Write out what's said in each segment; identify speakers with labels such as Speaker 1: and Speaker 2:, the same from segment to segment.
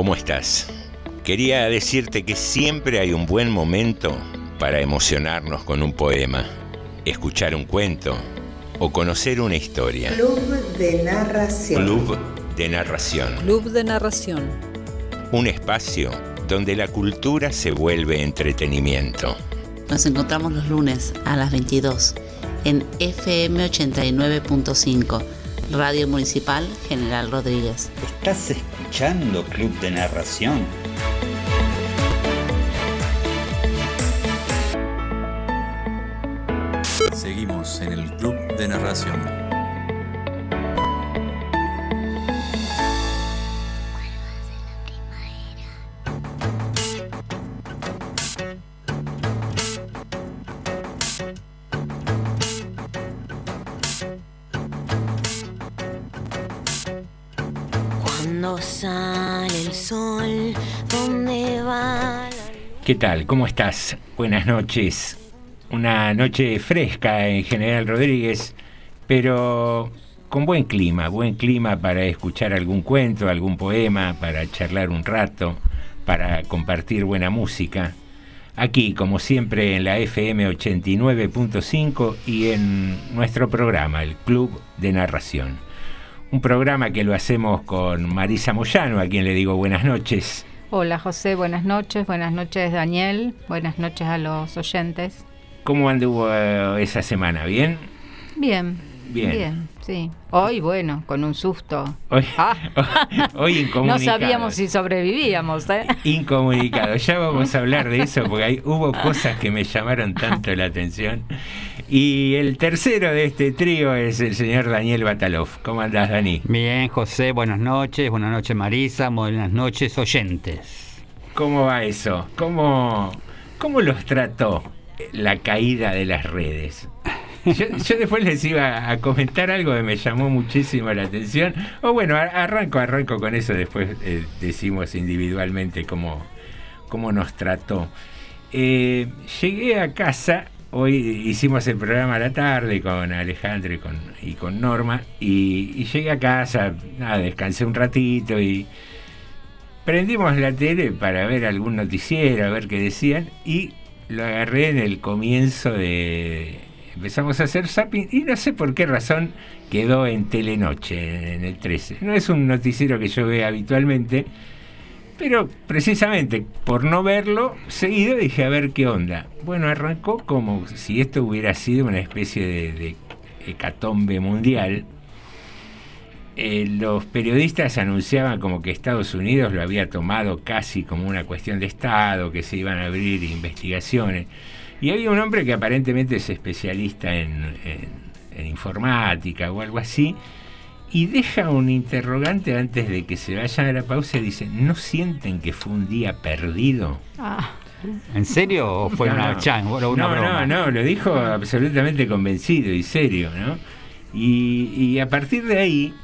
Speaker 1: ¿cómo estás? Quería decirte que siempre hay un buen momento para emocionarnos con un poema, escuchar un cuento o conocer una historia.
Speaker 2: Club de narración.
Speaker 1: Club de narración.
Speaker 3: Club de narración.
Speaker 1: Un espacio donde la cultura se vuelve entretenimiento.
Speaker 4: Nos encontramos los lunes a las 22 en FM 89.5, Radio Municipal General Rodríguez.
Speaker 5: ¿Estás escuchando Club de Narración?
Speaker 6: Seguimos en el Club de Narración.
Speaker 1: ¿Qué tal? ¿Cómo estás? Buenas noches. Una noche fresca en General Rodríguez, pero con buen clima, buen clima para escuchar algún cuento, algún poema, para charlar un rato, para compartir buena música. Aquí, como siempre, en la FM 89.5 y en nuestro programa, el Club de Narración. Un programa que lo hacemos con Marisa Moyano, a quien le digo buenas noches.
Speaker 3: Hola José, buenas noches, buenas noches Daniel, buenas noches a los oyentes.
Speaker 1: ¿Cómo anduvo eh, esa semana? ¿Bien?
Speaker 3: Bien. Bien. Bien, sí. Hoy, bueno, con un susto.
Speaker 1: Hoy, ah. hoy
Speaker 3: No sabíamos si sobrevivíamos, ¿eh?
Speaker 1: Incomunicado. Ya vamos a hablar de eso porque hay, hubo cosas que me llamaron tanto la atención. Y el tercero de este trío es el señor Daniel Batalov. ¿Cómo andás, Dani?
Speaker 7: Bien, José, buenas noches. Buenas noches, Marisa. Buenas noches, oyentes.
Speaker 1: ¿Cómo va eso? ¿Cómo, cómo los trató la caída de las redes? Yo, después les iba a comentar algo que me llamó muchísimo la atención. O bueno, arranco, arranco con eso, después eh, decimos individualmente cómo, cómo nos trató. Eh, llegué a casa, hoy hicimos el programa a la tarde con Alejandro y con, Norma, y, llegué a casa, descansé un ratito y prendimos la tele para ver algún noticiero, a ver qué decían, y lo agarré en el comienzo de empezamos a hacer zapping y no sé por qué razón quedó en Telenoche, en el 13. No es un noticiero que yo vea habitualmente, pero precisamente por no verlo seguido dije a ver qué onda. Bueno, arrancó como si esto hubiera sido una especie de, hecatombe mundial. Eh, los periodistas anunciaban como que Estados Unidos lo había tomado casi como una cuestión de Estado, que se iban a abrir investigaciones. Y había un hombre que aparentemente es especialista en, informática o algo así, y deja un interrogante antes de que se vayan a la pausa y dice, ¿no sienten que fue un día perdido?
Speaker 7: Ah. ¿En serio o fue una, no,
Speaker 1: no, no, lo dijo absolutamente convencido y serio, ¿no? Y, y a partir de ahí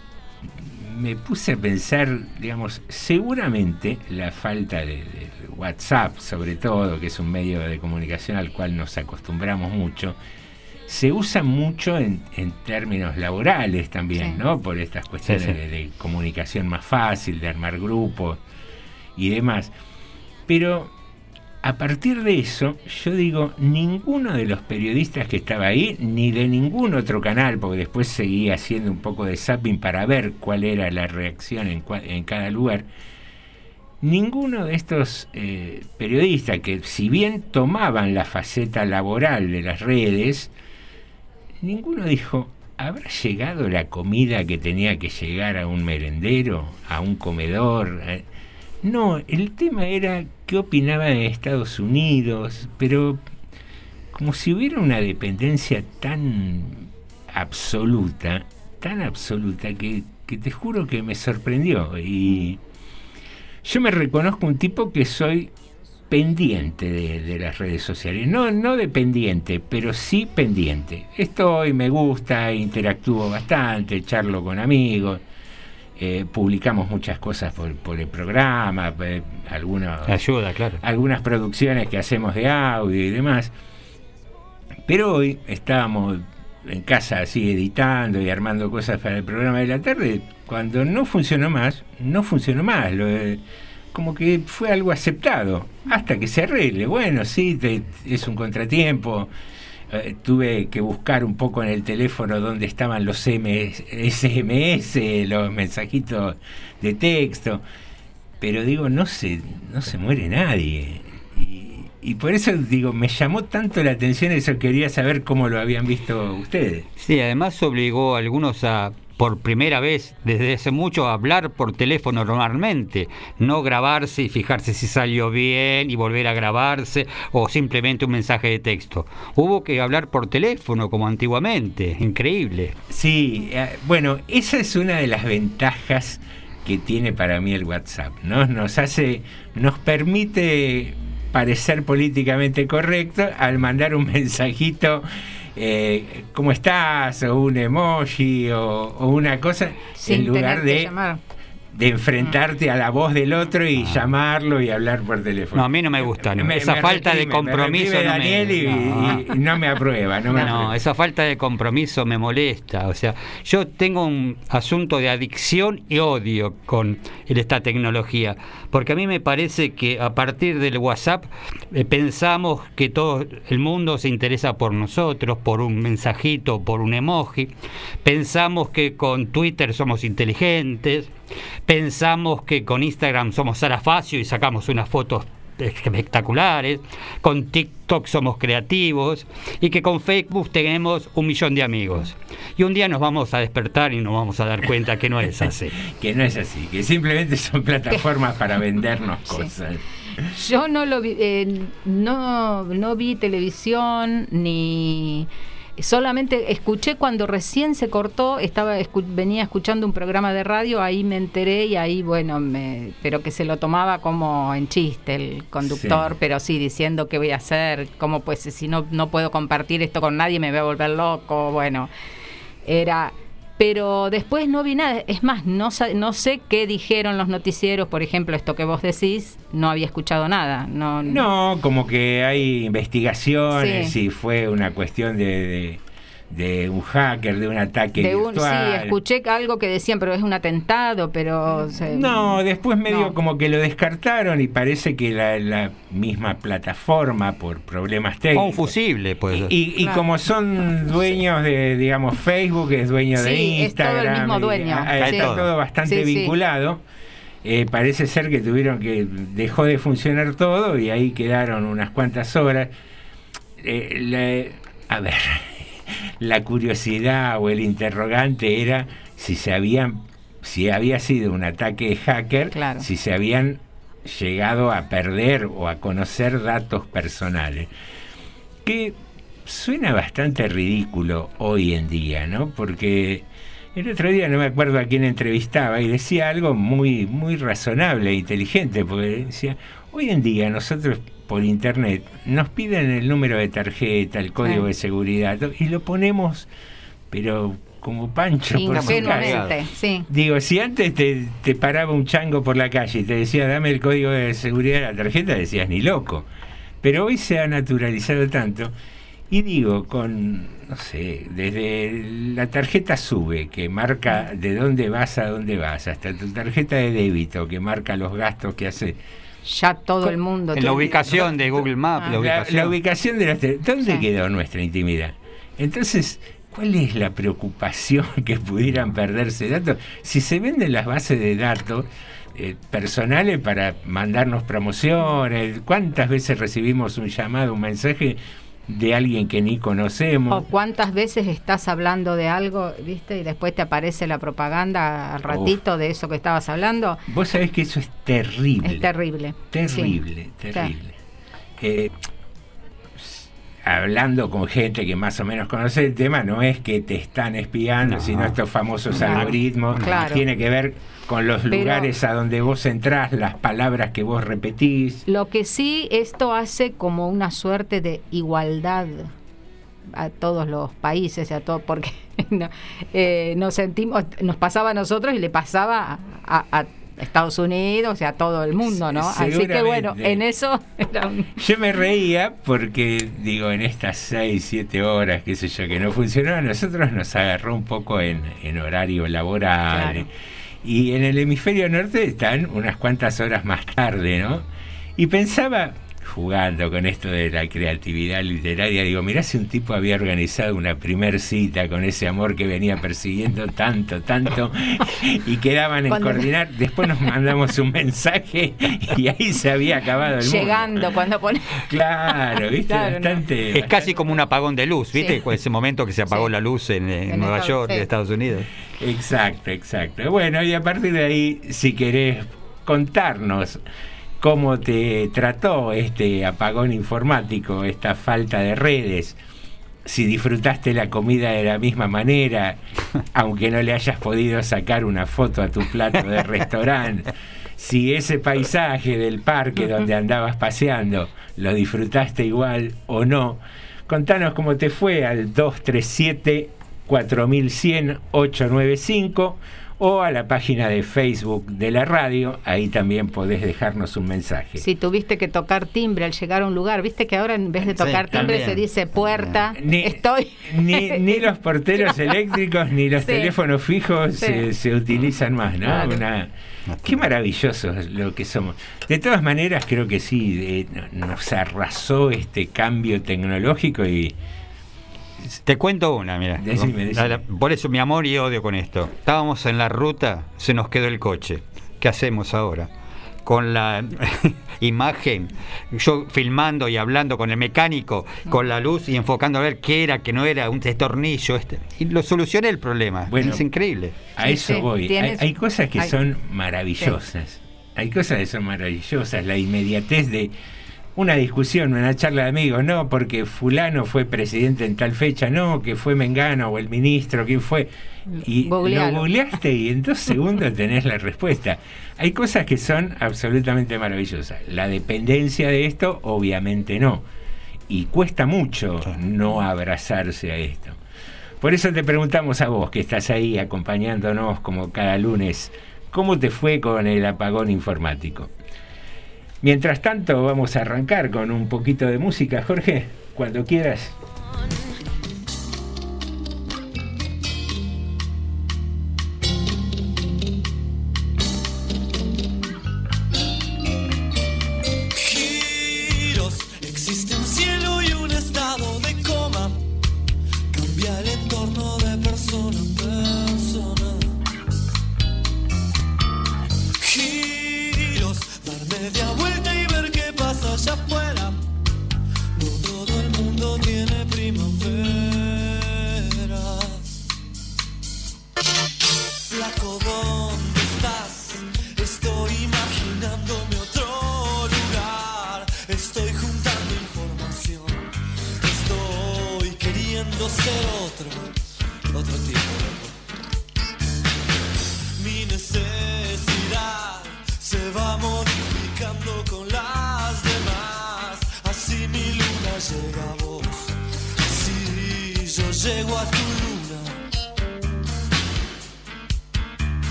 Speaker 1: me puse a pensar, digamos, seguramente la falta de, WhatsApp, sobre todo, que es un medio de comunicación al cual nos acostumbramos mucho, se usa mucho en, términos laborales también, ¿no? Por estas cuestiones De, comunicación más fácil, de armar grupos y demás. Pero a partir de eso, yo digo, ninguno de los periodistas que estaba ahí, ni de ningún otro canal, porque después seguía haciendo un poco de zapping para ver cuál era la reacción en, en cada lugar, ninguno de estos eh, periodistas que si bien tomaban la faceta laboral de las redes, ninguno dijo, ¿habrá llegado la comida que tenía que llegar a un merendero, a un comedor? Eh, no, el tema era qué opinaba de Estados Unidos, pero como si hubiera una dependencia tan absoluta, tan absoluta, que, que te juro que me sorprendió. Y yo me reconozco un tipo que soy pendiente de, las redes sociales. No, no dependiente, pero sí pendiente. Estoy, me gusta, interactúo bastante, charlo con amigos. Eh, publicamos muchas cosas por, el programa, eh, algunas,
Speaker 7: ayuda, claro.
Speaker 1: algunas producciones que hacemos de audio y demás. Pero hoy estábamos en casa así editando y armando cosas para el programa de la tarde. Cuando no funcionó más, no funcionó más. Lo como que fue algo aceptado, hasta que se arregle. Bueno, sí, es un contratiempo. Eh, tuve que buscar un poco en el teléfono dónde estaban los SMS, los mensajitos de texto. Pero digo, no se, no se muere nadie. Y, y por eso digo, me llamó tanto la atención eso, quería saber cómo lo habían visto ustedes.
Speaker 7: Sí, además obligó a algunos a, por primera vez desde hace mucho, hablar por teléfono normalmente, no grabarse y fijarse si salió bien y volver a grabarse o simplemente un mensaje de texto. Hubo que hablar por teléfono como antiguamente, increíble.
Speaker 1: Sí, eh, bueno, esa es una de las ventajas que tiene para mí el WhatsApp, ¿no? Nos hace, nos permite parecer políticamente correcto al mandar un mensajito, eh, ¿cómo estás? o un emoji o, o una cosa, en lugar de,
Speaker 3: llamar.
Speaker 1: De enfrentarte a la voz del otro y llamarlo y hablar por teléfono.
Speaker 7: No, a mí no me gusta, no. Esa falta de compromiso
Speaker 1: reprime
Speaker 7: no me-
Speaker 1: Daniel y,
Speaker 7: no.
Speaker 1: y- y no me aprueba, no me
Speaker 7: No,
Speaker 1: aprueba.
Speaker 7: esa falta de compromiso me molesta. O sea, yo tengo un asunto de adicción y odio con esta tecnología. Porque a mí me parece que a partir del WhatsApp eh, pensamos que todo el mundo se interesa por nosotros, por un mensajito, por un emoji. Pensamos que con Twitter somos inteligentes. Pensamos que con Instagram somos Sarafacio y sacamos unas fotos espectaculares, con TikTok somos creativos y que con Facebook tenemos un millón de amigos. Y un día nos vamos a despertar y nos vamos a dar cuenta que no es así.
Speaker 1: Que no es así, que simplemente son plataformas para vendernos cosas.
Speaker 3: Yo no lo vi, eh, no, no vi televisión ni solamente escuché cuando recién se cortó, estaba escu- venía escuchando un programa de radio, ahí me enteré y ahí bueno, me, pero que se lo tomaba como en chiste el conductor,
Speaker 1: Sí.
Speaker 3: pero sí diciendo qué voy a hacer, cómo pues si no no puedo compartir esto con nadie me voy a volver loco, bueno, era pero después no vi nada. Es más, no, no sé qué dijeron los noticieros, por ejemplo, esto que vos decís, no había escuchado nada. No,
Speaker 1: No, como que hay investigaciones
Speaker 3: Sí.
Speaker 1: y fue una cuestión de, de, de un hacker, de un ataque
Speaker 3: de un, sí, escuché algo que decían, pero es un atentado, pero... se-
Speaker 1: No, después medio
Speaker 3: No.
Speaker 1: como que lo descartaron y parece que la, la misma plataforma por problemas técnicos.
Speaker 7: un fusible, pues.
Speaker 1: Y, y
Speaker 3: Claro.
Speaker 1: como son dueños de, digamos, Facebook, es dueño de
Speaker 3: Sí, es todo el
Speaker 1: Instagram.
Speaker 3: mismo
Speaker 1: y-
Speaker 3: dueño,
Speaker 1: ah,
Speaker 7: sí.
Speaker 1: Está todo bastante
Speaker 3: Sí, sí.
Speaker 1: vinculado. Eh, parece ser que tuvieron que. dejó de funcionar todo y ahí quedaron unas cuantas horas. Eh, la- a ver, la curiosidad o el interrogante era si se habían. si había sido un ataque de hacker,
Speaker 3: Claro.
Speaker 1: si se habían llegado a perder o a conocer datos personales que suena bastante ridículo hoy en día, ¿no? Porque el otro día no me acuerdo a quién entrevistaba y decía algo muy, muy razonable e inteligente, porque decía, hoy en día nosotros por internet nos piden el número de tarjeta, el código
Speaker 3: Sí.
Speaker 1: de seguridad, y lo ponemos, pero como pancho por
Speaker 3: sí.
Speaker 1: Digo, si antes te, te paraba un chango por la calle y te decía, dame el código de seguridad de la tarjeta, decías, ni loco. Pero hoy se ha naturalizado tanto. Y digo, con, no sé, desde la tarjeta SUBE, que marca de dónde vas a dónde vas, hasta tu tarjeta de débito, que marca los gastos que hace.
Speaker 3: Ya todo el mundo...
Speaker 7: En la ubicación de Google Maps,
Speaker 3: Ah.
Speaker 7: la
Speaker 1: La,
Speaker 7: ubicación.
Speaker 1: la ubicación de las... ¿Dónde
Speaker 3: Sí.
Speaker 1: quedó nuestra intimidad? Entonces, ¿cuál es la preocupación que pudieran perderse datos? Si se venden las bases de datos eh, personales para mandarnos promociones, ¿cuántas veces recibimos un llamado, un mensaje de alguien que ni
Speaker 3: O
Speaker 1: conocemos?
Speaker 3: cuántas veces estás hablando de algo, ¿viste? Y después te aparece la propaganda al ratito de eso que estabas hablando.
Speaker 1: Vos sabés que eso es terrible.
Speaker 3: Es terrible.
Speaker 1: Terrible,
Speaker 3: Sí.
Speaker 1: terrible. Eh, hablando con gente que más o menos conoce el tema, no es que te están espiando,
Speaker 7: No.
Speaker 1: sino estos famosos
Speaker 3: Claro.
Speaker 1: algoritmos.
Speaker 3: Claro.
Speaker 1: Tiene que ver con los
Speaker 3: Pero-
Speaker 1: lugares a donde vos entrás, las palabras que vos repetís.
Speaker 3: Lo que sí, esto hace como una suerte de igualdad a todos los países, a todo, porque no, eh, nos sentimos, nos pasaba a nosotros y le pasaba a, a Estados Unidos y a todo el mundo, ¿no? Así que bueno, en eso era un-
Speaker 1: Yo me reía porque, digo, en estas 6, 7 horas, qué sé yo, que no funcionó, a nosotros nos agarró un poco en, en horario laboral.
Speaker 3: Claro.
Speaker 1: Y en el hemisferio norte están unas cuantas horas más tarde, ¿no? Y pensaba, jugando con esto de la creatividad literaria, digo, mirá si un tipo había organizado una primer cita con ese amor que venía persiguiendo tanto, tanto, y quedaban en
Speaker 3: Cuando-
Speaker 1: coordinar, después nos mandamos un mensaje y ahí se había acabado el mundo.
Speaker 3: Llegando, cuando pone.
Speaker 1: Claro, viste,
Speaker 3: Claro, no.
Speaker 1: bastante...
Speaker 7: Es casi como un apagón de luz, ¿viste?
Speaker 3: Sí.
Speaker 7: Con ese momento que se apagó
Speaker 3: Sí.
Speaker 7: la luz en, en
Speaker 3: En
Speaker 7: Nueva
Speaker 3: Estados-
Speaker 7: York,
Speaker 3: sí.
Speaker 7: de Estados Unidos.
Speaker 1: Exacto, exacto. Bueno, y a partir de ahí, si querés contarnos cómo te trató este apagón informático, esta falta de redes, si disfrutaste la comida de la misma manera, aunque no le hayas podido sacar una foto a tu plato de restaurante, si ese paisaje del parque donde andabas paseando lo disfrutaste igual o no, contanos cómo te fue al 237 4100 895 o a la página de Facebook de la radio, ahí también podés dejarnos un mensaje.
Speaker 3: Si tuviste que tocar timbre al llegar a un lugar, viste que ahora en vez de
Speaker 7: Sí,
Speaker 3: tocar timbre
Speaker 7: también.
Speaker 3: se dice puerta,
Speaker 1: Ni,
Speaker 3: estoy.
Speaker 1: ni, ni los porteros eléctricos ni los
Speaker 3: Sí.
Speaker 1: teléfonos fijos
Speaker 3: Sí.
Speaker 1: se, se utilizan más, ¿no?
Speaker 3: Claro.
Speaker 1: Una- qué maravilloso lo que somos. De todas maneras, creo que sí, eh, no- nos arrasó este cambio tecnológico y
Speaker 7: Te cuento una, mira.
Speaker 1: Decime, decime.
Speaker 7: Por eso mi amor y odio con esto. Estábamos en la ruta, se nos quedó el coche. ¿Qué hacemos ahora? Con la imagen, yo filmando y hablando con el mecánico, con la luz y enfocando a ver qué era, qué no era, un destornillo. Este, y lo solucioné el problema.
Speaker 1: Bueno,
Speaker 7: es increíble.
Speaker 1: A
Speaker 3: Sí,
Speaker 1: eso
Speaker 3: sí,
Speaker 1: voy. Hay,
Speaker 3: tienes-
Speaker 1: hay cosas que
Speaker 3: hay-
Speaker 1: son maravillosas. Hay cosas que son maravillosas. La inmediatez de una discusión, una charla de amigos, no, porque fulano fue presidente en tal fecha, no, que fue Mengano o el ministro, quién fue. Y
Speaker 3: Googlealo.
Speaker 1: lo googleaste y en dos segundos tenés la respuesta. Hay cosas que son absolutamente maravillosas. La dependencia de esto, obviamente no. Y cuesta mucho no abrazarse a esto. Por eso te preguntamos a vos, que estás ahí acompañándonos como cada lunes, ¿cómo te fue con el apagón informático? Mientras tanto, vamos a arrancar con un poquito de música, Jorge, cuando quieras.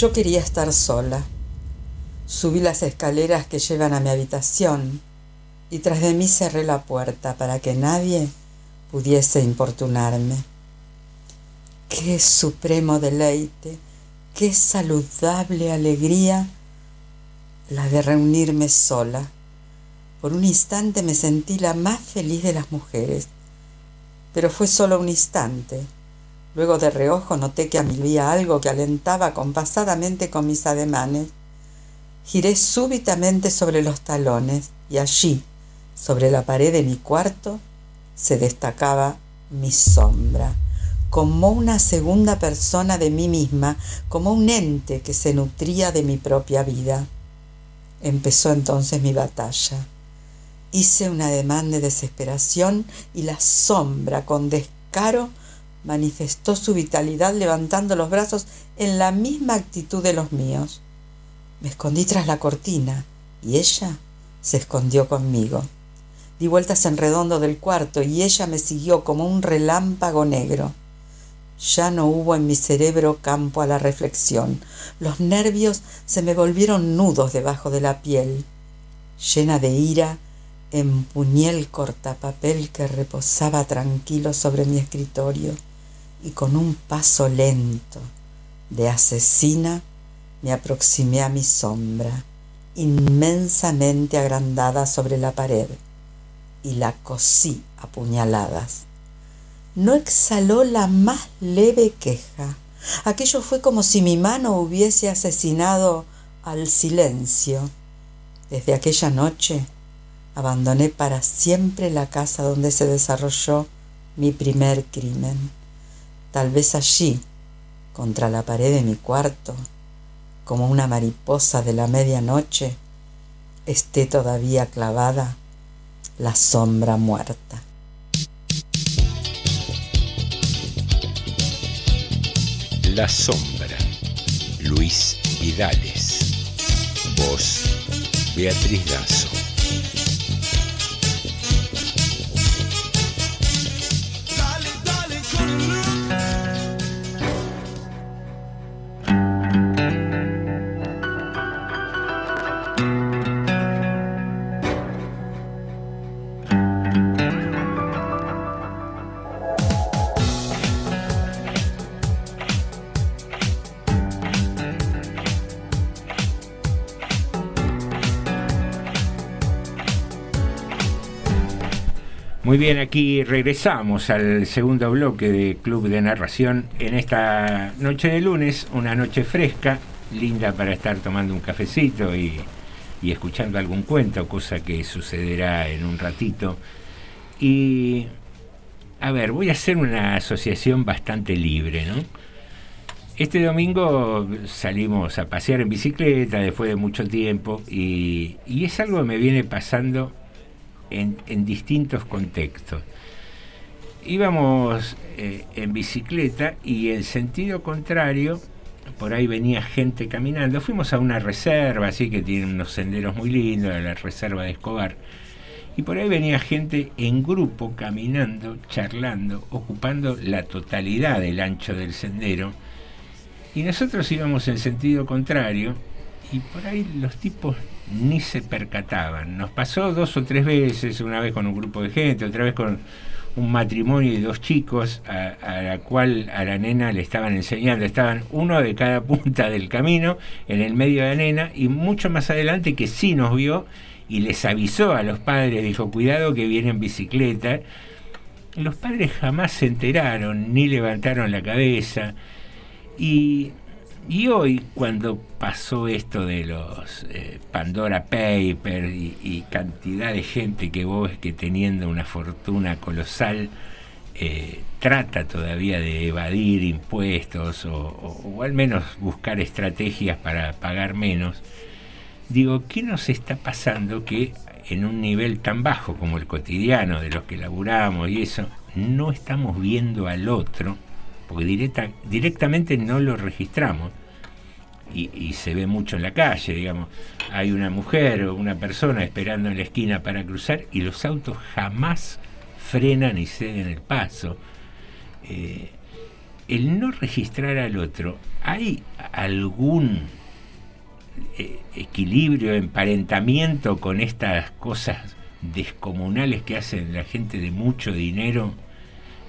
Speaker 8: Yo
Speaker 9: quería estar sola. Subí las escaleras que llevan a mi habitación y tras de mí cerré la puerta para que nadie pudiese importunarme. Qué supremo deleite, qué saludable alegría la de reunirme sola. Por un instante me sentí la más feliz de las mujeres, pero fue solo un instante. Luego de reojo noté que había algo que alentaba compasadamente con mis ademanes. Giré súbitamente sobre los talones y allí, sobre la pared de mi cuarto, se destacaba mi sombra, como una segunda persona de mí misma, como un ente que se nutría de mi propia vida. Empezó entonces mi batalla. Hice un ademán de desesperación y la sombra, con descaro, manifestó su vitalidad levantando los brazos en la misma actitud de los míos. Me escondí tras la cortina y ella se escondió conmigo. Di vueltas en redondo del cuarto y ella me siguió como un relámpago negro. Ya no hubo en mi cerebro campo a la reflexión. Los nervios se me volvieron nudos debajo de la piel. Llena de ira, empuñé el cortapapel que reposaba tranquilo sobre mi escritorio y con un paso lento de asesina me aproximé a mi sombra, inmensamente agrandada sobre la pared, y la cosí a puñaladas. No exhaló la más leve queja. Aquello fue como si mi mano hubiese asesinado al silencio. Desde aquella noche abandoné para siempre la casa donde se desarrolló mi primer crimen. Tal vez allí, contra la pared de mi cuarto, como una mariposa de la medianoche, esté todavía clavada la sombra muerta.
Speaker 1: La sombra, Luis Vidales. Voz, Beatriz Dazo. Bien, aquí regresamos al segundo bloque de Club de Narración en esta noche de lunes, una noche fresca, linda para estar tomando un cafecito y, y escuchando algún cuento, cosa que sucederá en un ratito. Y, a ver, voy a hacer una asociación bastante libre, ¿no? Este domingo salimos a pasear en bicicleta después de mucho tiempo y, y es algo que me viene pasando en, distintos contextos. Íbamos eh, en bicicleta y en sentido contrario, por ahí venía gente caminando. Fuimos a una reserva, así que tiene unos senderos muy lindos, la reserva de Escobar. Y por ahí venía gente en grupo caminando, charlando, ocupando la totalidad del ancho del sendero. Y nosotros íbamos en sentido contrario y por ahí los tipos ni se percataban. Nos pasó dos o tres veces, una vez con un grupo de gente, otra vez con un matrimonio de dos chicos a, la cual a la nena le estaban enseñando, estaban uno de cada punta del camino en el medio de la nena y mucho más adelante que sí nos vio y les avisó a los padres, dijo cuidado que viene en bicicleta. Los padres jamás se enteraron ni levantaron la cabeza y y hoy, cuando pasó esto de los eh, Pandora Papers y, cantidad de gente que vos que teniendo una fortuna colosal eh, trata todavía de evadir impuestos o, o, o, al menos buscar estrategias para pagar menos, digo, ¿qué nos está pasando que en un nivel tan bajo como el cotidiano de los que laburamos y eso, no estamos viendo al otro? Porque directa, directamente no lo registramos. Y, y, se ve mucho en la calle, digamos. Hay una mujer o una persona esperando en la esquina para cruzar y los autos jamás frenan y ceden el paso. Eh, el no registrar al otro, ¿hay algún eh, equilibrio, emparentamiento con estas cosas descomunales que hacen la gente de mucho dinero?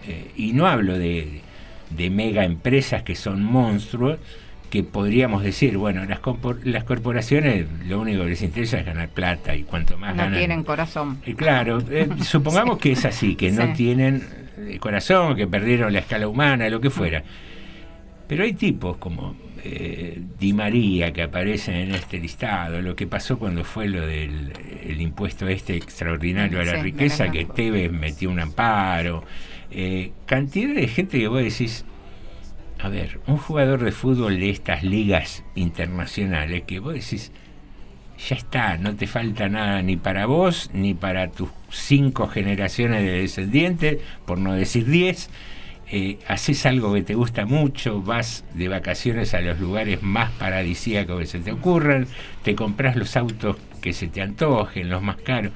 Speaker 1: Eh, y no hablo de, de mega empresas que son monstruos, que podríamos decir, bueno, las, las corporaciones lo único que les interesa es ganar plata y cuanto más
Speaker 3: No
Speaker 1: ganan.
Speaker 3: tienen corazón.
Speaker 1: Eh, claro, eh, supongamos que es así, que no tienen eh, corazón, que perdieron la escala humana, lo que fuera. Pero hay tipos como eh, Di María que aparecen en este listado, lo que pasó cuando fue lo del el impuesto este extraordinario a la
Speaker 3: Sí,
Speaker 1: riqueza, que. Tevez metió un amparo, eh, cantidad de gente que vos decís, a ver, un jugador de fútbol de estas ligas internacionales que vos decís, ya está, no te falta nada ni para vos, ni para tus cinco generaciones de descendientes, por no decir diez. Eh, haces algo que te gusta mucho, vas de vacaciones a los lugares más paradisíacos que se te ocurran, te compras los autos que se te antojen, los más caros.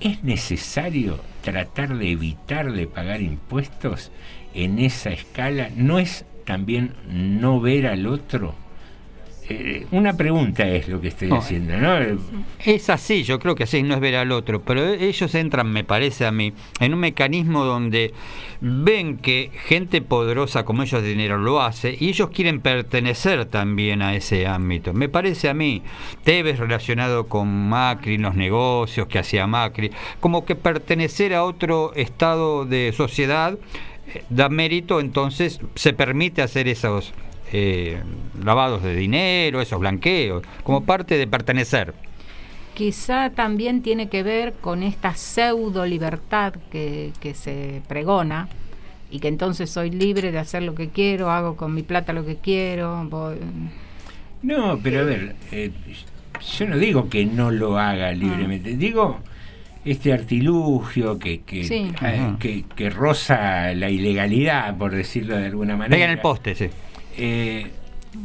Speaker 1: ¿Es necesario tratar de evitar de pagar impuestos en esa escala? ¿No es también no ver al otro? Eh, una pregunta es lo que estoy
Speaker 7: No,
Speaker 1: haciendo, ¿no? Eh,
Speaker 7: Es así, yo creo que así no es ver al otro, pero ellos entran, me parece a mí, en un mecanismo donde ven que gente poderosa como ellos de dinero lo hace y ellos quieren pertenecer también a ese ámbito. Me parece a mí, Tevez relacionado con Macri, los negocios que hacía Macri, como que pertenecer a otro estado de sociedad eh, da mérito, entonces se permite hacer esos eh, lavados de dinero, esos blanqueos, como parte de pertenecer.
Speaker 3: Quizá también tiene que ver con esta pseudo libertad que, que se pregona y que entonces soy libre de hacer lo que quiero, hago con mi plata lo que quiero. voy-
Speaker 1: No, pero a ver, eh, yo no digo que no lo haga libremente, digo este artilugio que que,
Speaker 3: Sí.
Speaker 1: eh, que, que roza la ilegalidad, por decirlo de alguna manera.
Speaker 7: Pega en el poste, sí.
Speaker 1: Eh,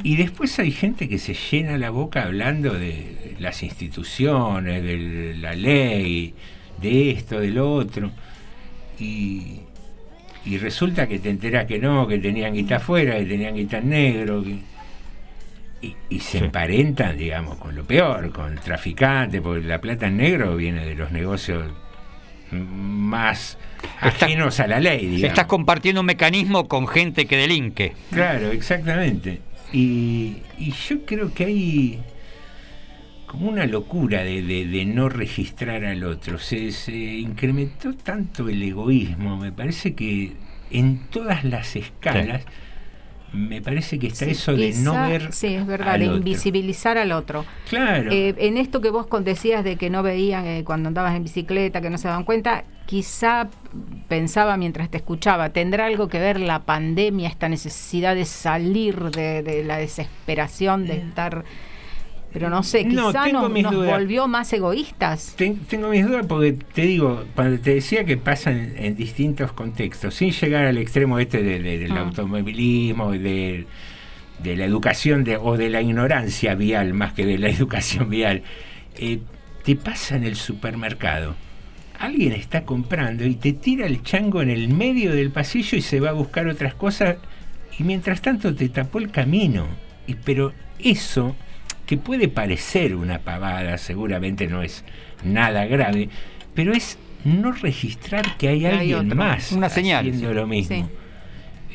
Speaker 1: y después hay gente que se llena la boca hablando de las instituciones, de la ley, de esto, de lo otro. Y, y resulta que te enterás que no, que tenían guita afuera, que tenían guita en negro. que- y, y se
Speaker 7: Sí.
Speaker 1: emparentan, digamos, con lo peor, con traficantes, porque la plata en negro viene de los negocios más
Speaker 7: Está-
Speaker 1: ajenos a la ley, digamos.
Speaker 7: Estás compartiendo un mecanismo con gente que delinque.
Speaker 1: Claro, exactamente. Y, y yo creo que hay como una locura de, de- de no registrar al otro. Se, se incrementó tanto el egoísmo, me parece que en todas las escalas, me parece que está
Speaker 3: Sí,
Speaker 1: eso de no ver.
Speaker 3: Sí, es verdad,
Speaker 1: al
Speaker 3: de
Speaker 1: otro.
Speaker 3: invisibilizar al otro.
Speaker 1: Claro.
Speaker 3: Eh, en esto que vos decías de que no veían eh, cuando andabas en bicicleta, que no se daban cuenta, quizá pensaba mientras te escuchaba, ¿tendrá algo que ver la pandemia, esta necesidad de salir de, de la desesperación, de estar... Pero no sé.
Speaker 1: No,
Speaker 3: quizá nos, volvió más egoístas.
Speaker 1: Ten- tengo mis dudas porque te digo, cuando te decía que pasan en distintos contextos, sin llegar al extremo este de- de- del
Speaker 3: Ah.
Speaker 1: automovilismo, de, de la educación de, o de la ignorancia vial más que de la educación vial, eh, te pasa en el supermercado. Alguien está comprando y te tira el chango en el medio del pasillo y se va a buscar otras cosas y mientras tanto te tapó el camino. Y, pero eso, que puede parecer una pavada, seguramente no es nada grave, pero es no registrar que hay alguien
Speaker 3: otro.
Speaker 1: más
Speaker 7: Una señal,
Speaker 1: haciendo
Speaker 7: sí.
Speaker 1: lo mismo.
Speaker 3: Sí.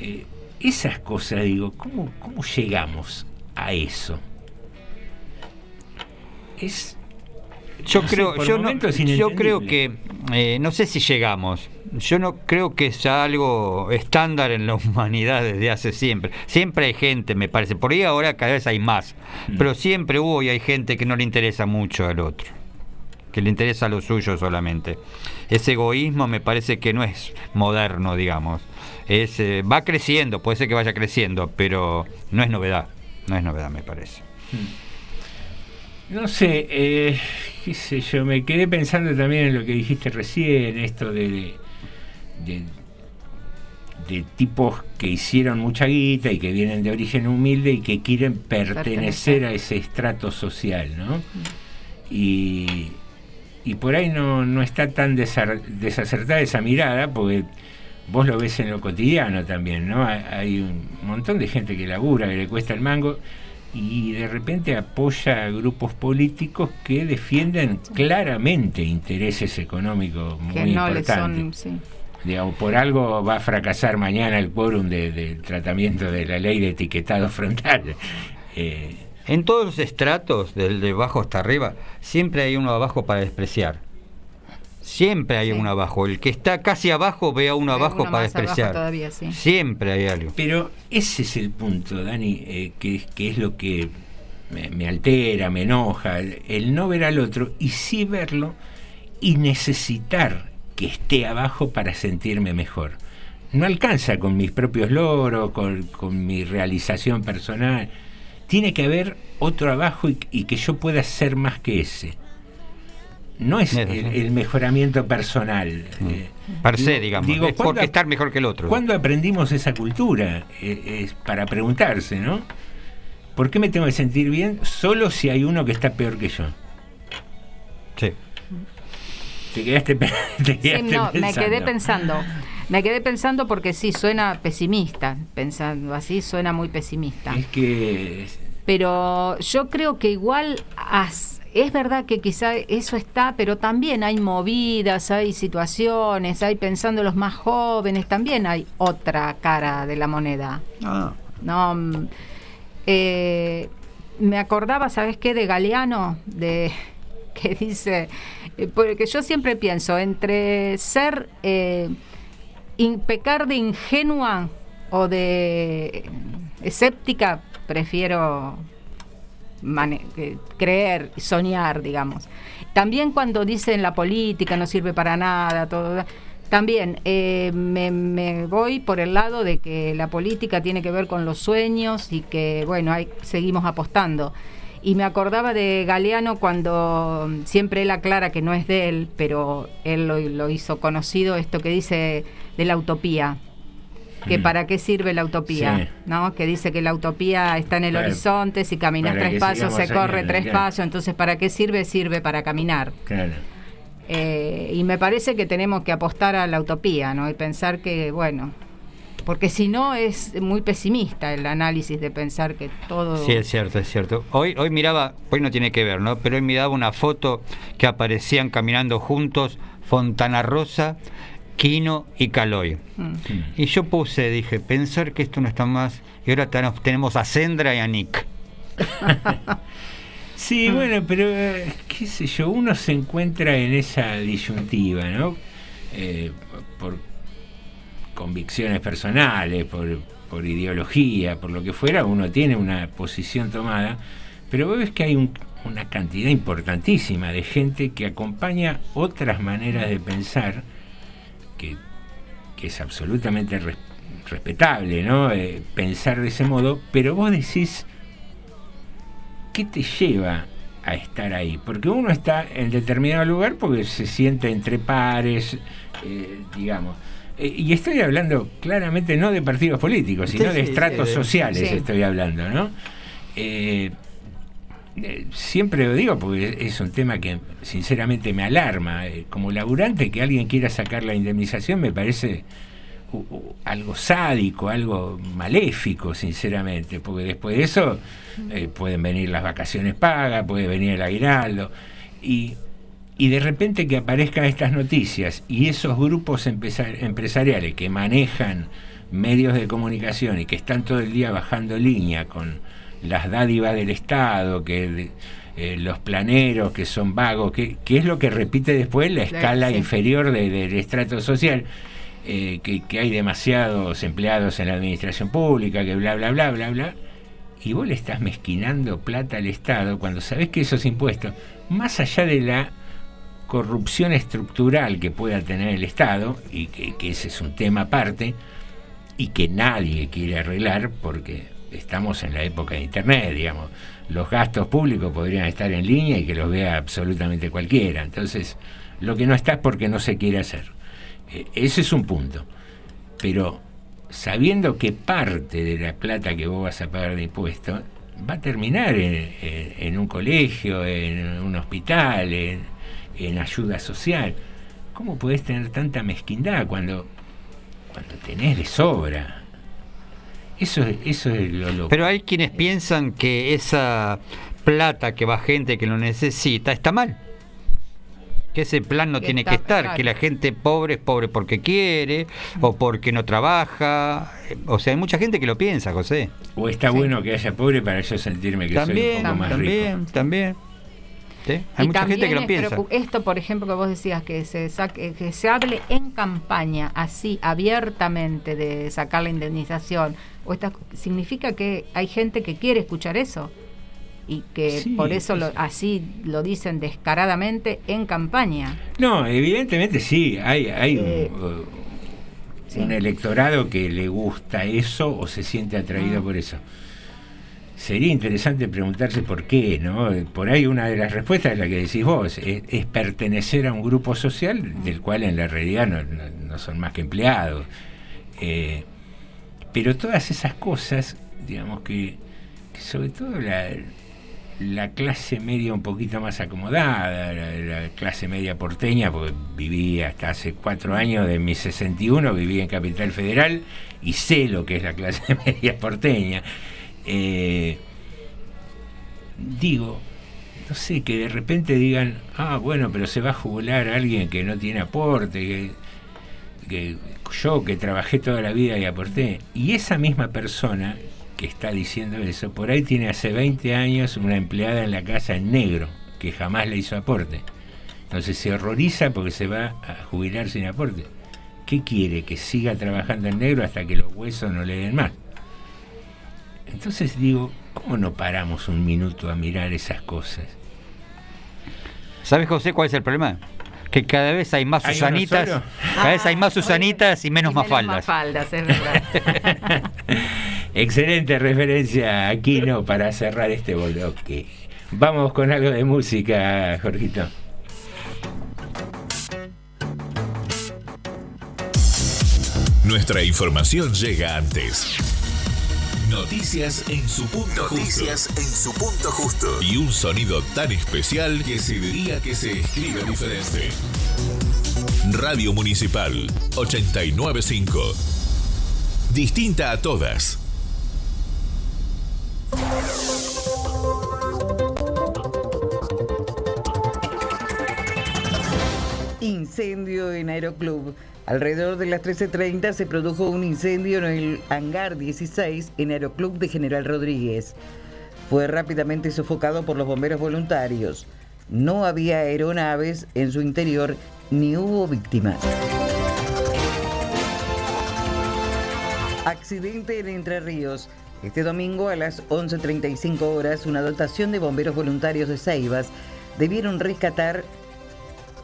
Speaker 1: Eh, esas cosas, digo, ¿cómo, ¿cómo llegamos a eso? Es
Speaker 7: Yo
Speaker 1: No
Speaker 7: creo, yo, no, yo creo que, eh, no sé si llegamos. Yo no creo que sea algo estándar en la humanidad desde hace siempre. Siempre hay gente, me parece. Por ahí ahora cada vez hay más.
Speaker 1: Mm.
Speaker 7: Pero siempre hubo y hay gente que no le interesa mucho al otro. Que le interesa lo suyo solamente. Ese egoísmo me parece que no es moderno, digamos. Es, eh, va creciendo, puede ser que vaya creciendo, pero no es novedad. No es novedad, me parece.
Speaker 1: No sé, eh, qué sé yo, me quedé pensando también en lo que dijiste recién, esto de, de, tipos que hicieron mucha guita y que vienen de origen humilde y que quieren pertenecer
Speaker 3: Pertenecer.
Speaker 1: a ese estrato social, ¿no? Y, y por ahí no, no está tan desacertada esa mirada, porque vos lo ves en lo cotidiano también, ¿no? Hay, hay un montón de gente que labura, que le cuesta el mango y de repente apoya a grupos políticos que defienden claramente intereses económicos muy
Speaker 3: que no le
Speaker 1: importantes.
Speaker 3: son. Sí.
Speaker 1: Digamos, por algo va a fracasar mañana el quórum de, del tratamiento de la ley de etiquetado frontal. Eh,
Speaker 7: En todos los estratos, del de abajo hasta arriba, siempre hay uno abajo para despreciar. Siempre hay
Speaker 3: Sí.
Speaker 7: uno abajo. El que está casi abajo ve a uno
Speaker 3: Ve
Speaker 7: abajo
Speaker 3: uno
Speaker 7: para
Speaker 3: abajo
Speaker 7: despreciar.
Speaker 3: todavía, sí.
Speaker 7: Siempre hay algo.
Speaker 1: Pero ese es el punto, Dani, eh, que, que es lo que me, me altera, me enoja, el no ver al otro y sí verlo y necesitar que esté abajo para sentirme mejor. No alcanza con mis propios logros, con, con mi realización personal. Tiene que haber otro abajo y, y que yo pueda ser más que ese. No es el,
Speaker 7: sí.
Speaker 1: el mejoramiento personal. eh,
Speaker 7: Per se, digamos.
Speaker 1: digo,
Speaker 7: es
Speaker 1: ¿cuándo
Speaker 7: porque estar mejor que el otro.
Speaker 1: ¿Cuándo aprendimos esa cultura? Eh, es para preguntarse, ¿no? ¿Por qué me tengo que sentir bien solo si hay uno que está peor que yo?
Speaker 7: Sí.
Speaker 1: Te quedaste, pe- te
Speaker 3: Sí,
Speaker 1: quedaste
Speaker 3: no, me quedé pensando. Me quedé pensando porque sí, suena pesimista. Pensando así, suena muy pesimista.
Speaker 1: Es que
Speaker 3: Pero yo creo que igual as- es verdad que quizá eso está, pero también hay movidas, hay situaciones, hay pensando los más jóvenes, también hay otra cara de la moneda.
Speaker 7: Ah.
Speaker 3: No, mm, eh, me acordaba, ¿sabes qué? De Galeano, de que dice, eh, porque yo siempre pienso entre ser eh, in- pecar de ingenua o de escéptica, prefiero eh, creer, soñar, digamos. También cuando dicen la política no sirve para nada, todo. También eh, me, voy por el lado de que la política tiene que ver con los sueños y que, bueno, hay, seguimos apostando. Y me acordaba de Galeano cuando mm, siempre él aclara que no es de él, pero él lo hizo conocido, esto que dice de la utopía. Que
Speaker 1: Mm.
Speaker 3: para qué sirve la utopía,
Speaker 1: Sí.
Speaker 3: ¿no? Que dice que la utopía está en el
Speaker 1: Para-
Speaker 3: horizonte, si caminas tres pasos se corre tres
Speaker 1: claro.
Speaker 3: pasos, entonces ¿para qué sirve? Sirve para caminar.
Speaker 1: Claro.
Speaker 3: Eh, y me parece que tenemos que apostar a la utopía, ¿no? Y pensar que, bueno, porque si no es muy pesimista el análisis de pensar que todo...
Speaker 7: Sí, es cierto, es cierto. Hoy, hoy miraba, hoy no tiene que ver, ¿no? Pero hoy miraba una foto que aparecían caminando juntos Fontana Rosa, Quino y Caloy.
Speaker 3: Mm.
Speaker 7: Y yo puse, dije, pensar que esto no está más. Y ahora tenemos- a Sendra y a Nick.
Speaker 1: Sí, bueno, pero eh, qué sé yo, uno se encuentra en esa disyuntiva, ¿no? Eh, por convicciones personales, por, por ideología, por lo que fuera, uno tiene una posición tomada, pero vos ves que hay un- una cantidad importantísima de gente que acompaña otras maneras de pensar que, que es absolutamente res- respetable, ¿no? Eh, pensar de ese modo, pero vos decís, ¿qué te lleva a estar ahí? Porque uno está en determinado lugar porque se siente entre pares, eh, digamos. Eh, y estoy hablando claramente no de partidos políticos, sino
Speaker 7: Sí,
Speaker 1: de estratos
Speaker 7: sí,
Speaker 1: sociales
Speaker 3: sí.
Speaker 1: estoy hablando, ¿no? Eh, eh, siempre lo digo porque es un tema que sinceramente me alarma. Eh, como laburante que alguien quiera sacar la indemnización me parece algo sádico, algo maléfico, sinceramente, porque después de eso eh, pueden venir las vacaciones pagas, puede venir el aguinaldo, y, y de repente que aparezcan estas noticias y esos grupos empresariales que manejan medios de comunicación y que están todo el día bajando línea con las dádivas del Estado, que eh, los planeros que son vagos, que, que es lo que repite después la escala
Speaker 3: sí.
Speaker 1: inferior de- del estrato social, eh, que, que hay demasiados empleados en la administración pública, que bla, bla, bla, bla, bla, y vos le estás mezquinando plata al Estado cuando sabés que esos impuestos, más allá de la corrupción estructural que pueda tener el Estado, y que, que ese es un tema aparte, y que nadie quiere arreglar porque estamos en la época de Internet, digamos. Los gastos públicos podrían estar en línea y que los vea absolutamente cualquiera. Entonces, lo que no está es porque no se quiere hacer. Eh, ese es un punto. Pero sabiendo que parte de la plata que vos vas a pagar de impuestos va a terminar en, un colegio, en un hospital, en, en ayuda social. ¿Cómo podés tener tanta mezquindad cuando cuando tenés de sobra. Eso, es- eso es lo loco.
Speaker 7: Pero hay quienes piensan que esa plata que va gente que lo necesita está mal. Que ese plan no
Speaker 3: Que
Speaker 7: tiene
Speaker 3: está-
Speaker 7: que estar,
Speaker 3: claro.
Speaker 7: que la gente pobre es pobre porque quiere o porque no trabaja. Eh, O sea, hay mucha gente que lo piensa, José.
Speaker 1: o está
Speaker 3: Sí.
Speaker 1: bueno que haya pobre para yo sentirme que soy
Speaker 7: También,
Speaker 1: un poco más
Speaker 7: también,
Speaker 1: rico.
Speaker 7: también. ¿Sí? Hay
Speaker 3: Y
Speaker 7: mucha gente que lo
Speaker 3: es
Speaker 7: piensa.
Speaker 3: Esto, por ejemplo, que vos decías, que se, saque- que se hable en campaña, así, abiertamente, de sacar la indemnización, o significa que hay gente que quiere escuchar eso. Y que
Speaker 1: Sí,
Speaker 3: por eso lo-
Speaker 1: sí.
Speaker 3: así lo dicen descaradamente en campaña.
Speaker 1: No, evidentemente sí, hay, hay
Speaker 3: Eh,
Speaker 1: un, uh,
Speaker 3: sí.
Speaker 1: un electorado que le gusta eso o se siente atraído
Speaker 3: Ah.
Speaker 1: por eso. Sería interesante preguntarse por qué, ¿no? Por ahí una de las respuestas es la que decís vos, es, es pertenecer a un grupo social del cual en la realidad no, no- no son más que empleados. Eh, pero todas esas cosas, digamos que, que sobre todo la, la clase media un poquito más acomodada, la, la clase media porteña, porque viví hasta hace cuatro años, de mis 61, viví en Capital Federal y sé lo que es la clase media porteña. Eh, digo, no sé, que de repente digan, ah, bueno, pero se va a jubilar alguien que no tiene aporte, que, yo que trabajé toda la vida y aporté. Y esa misma persona que está diciendo eso, por ahí tiene hace 20 años una empleada en la casa en negro, que jamás le hizo aporte. Entonces se horroriza porque se va a jubilar sin aporte. ¿Qué quiere? Que siga trabajando en negro hasta que los huesos no le den más. Entonces digo, ¿cómo no paramos un minuto a mirar esas cosas?
Speaker 7: ¿Sabes, José, cuál es el problema? Que cada vez hay más
Speaker 1: ¿Hay
Speaker 7: Susanitas, cada vez hay más
Speaker 3: Ah,
Speaker 7: Susanitas y menos
Speaker 3: Y
Speaker 7: Mafaldas.
Speaker 3: faldas, es verdad.
Speaker 1: Excelente referencia aquí, ¿no? Para cerrar este bloque. Vamos con algo de música, Jorgito.
Speaker 10: Nuestra información llega antes. Noticias en su punto Noticias en su punto justo. Y un sonido tan especial que se diría que se escribe diferente. Radio Municipal 895. Distinta a todas.
Speaker 11: Incendio en Aeroclub. Alrededor de las 13.30 se produjo un incendio en el hangar 16 en Aeroclub de General Rodríguez. Fue rápidamente sofocado por los bomberos voluntarios. No había aeronaves en su interior ni hubo víctimas. Accidente en Entre Ríos. Este domingo a las 11.35 horas, una dotación de bomberos voluntarios de Ceibas debieron rescatar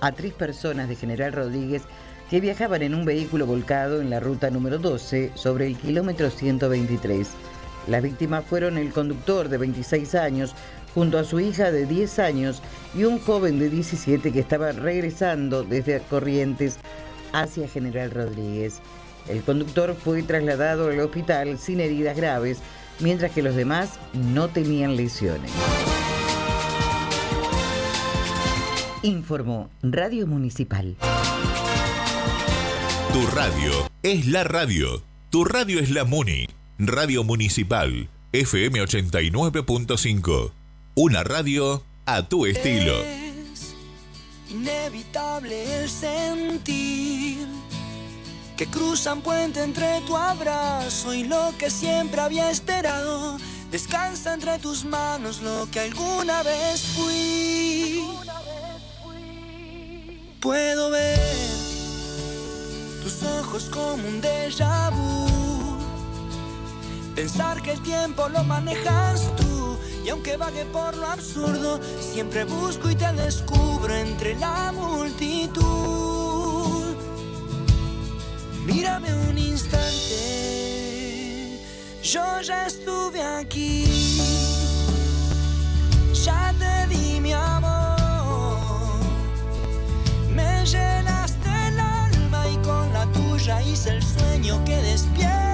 Speaker 11: a tres personas de General Rodríguez que viajaban en un vehículo volcado en la ruta número 12 sobre el kilómetro 123. Las víctimas fueron el conductor de 26 años junto a su hija de 10 años y un joven de 17 que estaba regresando desde Corrientes hacia General Rodríguez. El conductor fue trasladado al hospital sin heridas graves, mientras que los demás no tenían lesiones. Informó Radio Municipal.
Speaker 10: Tu radio es la radio. Tu radio es la Muni. Radio Municipal. FM 89.5. Una radio a tu estilo.
Speaker 8: Inevitable el sentir que cruzan puente entre tu abrazo y lo que siempre había esperado. Descansa entre tus manos lo que alguna vez fui. Puedo ver ojos como un déjà vu. Pensar que el tiempo lo manejas tú. Y aunque vague por lo absurdo, siempre busco y te descubro entre la multitud. Mírame un instante, yo ya estuve aquí. Ya te di mi amor, me llenaste el sueño que despierta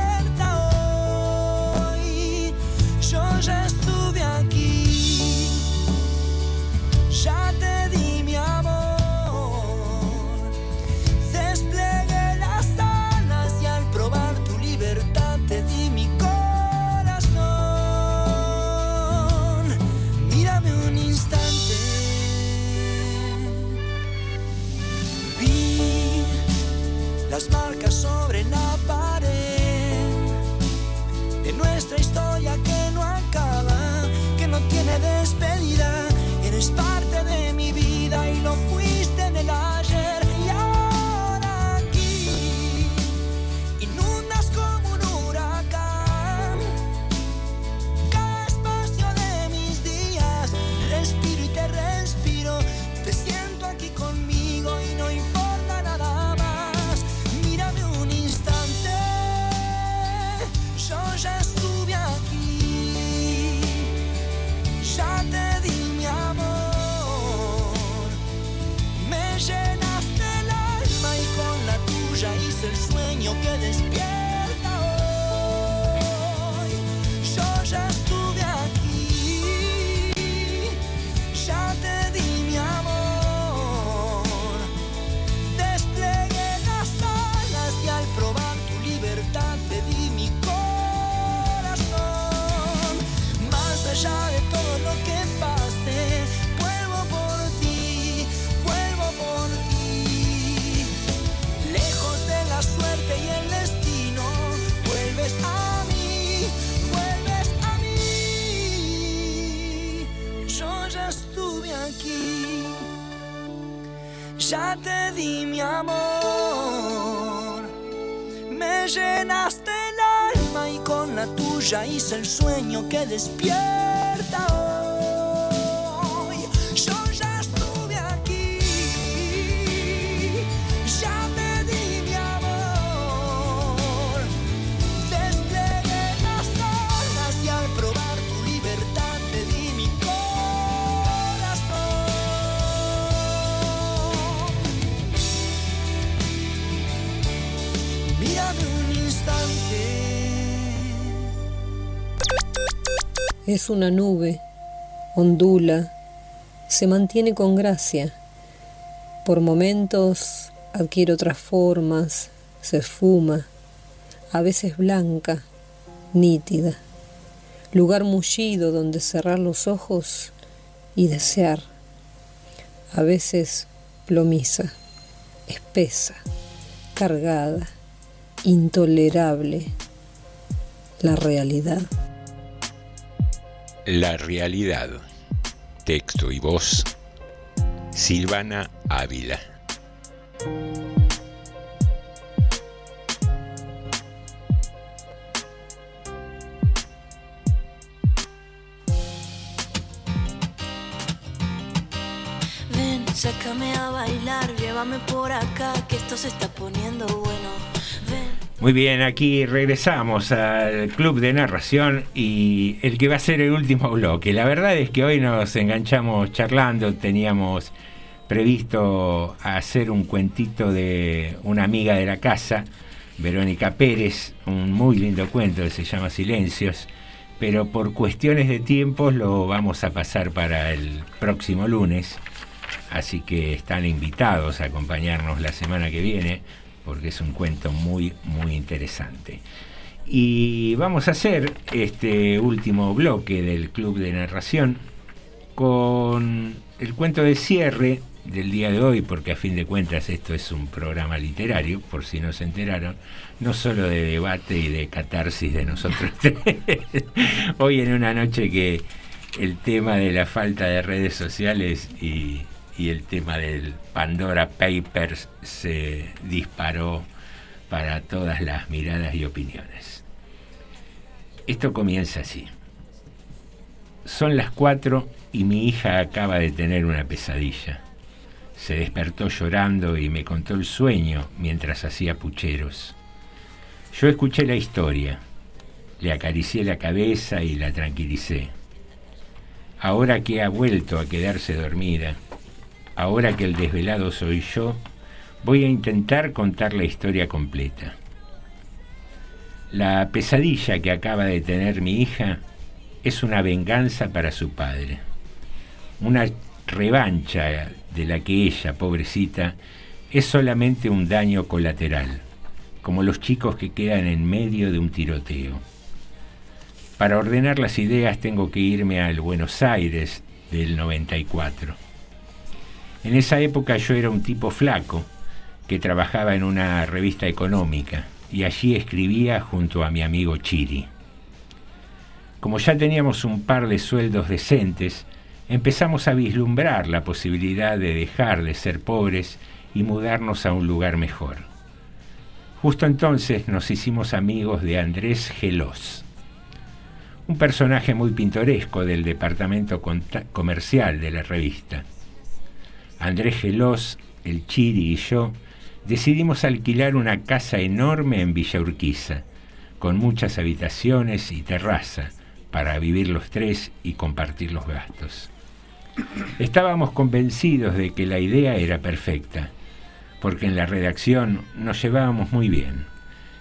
Speaker 8: ya te di mi amor. Me llenaste el alma y con la tuya hice el sueño que despierta
Speaker 12: Es una nube, ondula, se mantiene con gracia. Por momentos adquiere otras formas, se esfuma, a veces blanca, nítida. Lugar mullido donde cerrar los ojos y desear. A veces plomiza, espesa, cargada, intolerable. La realidad.
Speaker 1: La realidad. Texto y voz. Silvana Ávila.
Speaker 13: Ven, sácame a bailar, llévame por acá, que esto se está poniendo bueno.
Speaker 1: Muy bien, aquí regresamos al club de narración y el que va a ser el último bloque. La verdad es que hoy nos enganchamos charlando, teníamos previsto hacer un cuentito de una amiga de la casa, Verónica Pérez, un muy lindo cuento que se llama Silencios, pero por cuestiones de tiempos lo vamos a pasar para el próximo lunes, así que están invitados a acompañarnos la semana que viene porque es un cuento muy, muy interesante. Y vamos a hacer este último bloque del club de narración con el cuento de cierre del día de hoy, porque a fin de cuentas esto es un programa literario, por si no se enteraron, no solo de debate y de catarsis de nosotros tres. hoy en una noche que el tema de la falta de redes sociales y, y el tema del Pandora Papers se disparó para todas las miradas y opiniones. Esto comienza así. Son las cuatro y mi hija acaba de tener una pesadilla. Se despertó llorando y me contó el sueño mientras hacía pucheros. Yo escuché la historia, le acaricié la cabeza y la tranquilicé. Ahora que ha vuelto a quedarse dormida, ahora que el desvelado soy yo, voy a intentar contar la historia completa. La pesadilla que acaba de tener mi hija es una venganza para su padre, una revancha de la que ella, pobrecita, es solamente un daño colateral, como los chicos que quedan en medio de un tiroteo. Para ordenar las ideas tengo que irme al Buenos Aires del 94. En esa época yo era un tipo flaco que trabajaba en una revista económica y allí escribía junto a mi amigo Chiri. Como ya teníamos un par de sueldos decentes, empezamos a vislumbrar la posibilidad de dejar de ser pobres y mudarnos a un lugar mejor. Justo entonces nos hicimos amigos de Andrés Gelós, un personaje muy pintoresco del departamento comercial de la revista. Andrés Gelós, el Chiri y yo decidimos alquilar una casa enorme en Villa Urquiza, con muchas habitaciones y terraza, para vivir los tres y compartir los gastos. Estábamos convencidos de que la idea era perfecta, porque en la redacción nos llevábamos muy bien.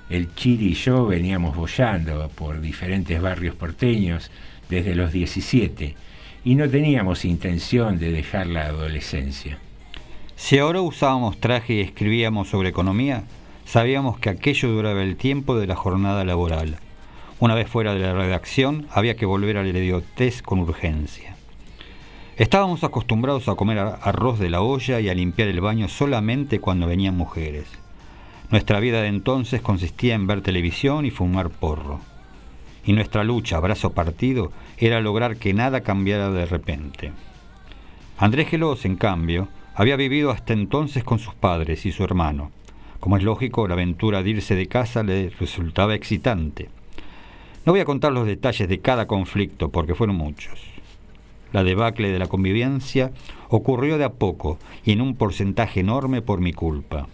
Speaker 1: El Chiri y yo veníamos bollando por diferentes barrios porteños desde los 17 y no teníamos intención de dejar la adolescencia.
Speaker 7: Si ahora usábamos traje y escribíamos sobre economía, sabíamos que aquello duraba el tiempo de la jornada laboral. Una vez fuera de la redacción, había que volver al idiotez con urgencia. Estábamos acostumbrados a comer arroz de la olla y a limpiar el baño solamente cuando venían mujeres. Nuestra vida de entonces consistía en ver televisión y fumar porro. Y nuestra lucha, brazo partido, era lograr que nada cambiara de repente. Andrés Gelos, en cambio, había vivido hasta entonces con sus padres y su hermano. Como es lógico, la aventura de irse de casa le resultaba excitante. No voy a contar los detalles de cada conflicto porque fueron muchos. La debacle de la convivencia ocurrió de a poco y en un porcentaje enorme por mi culpa.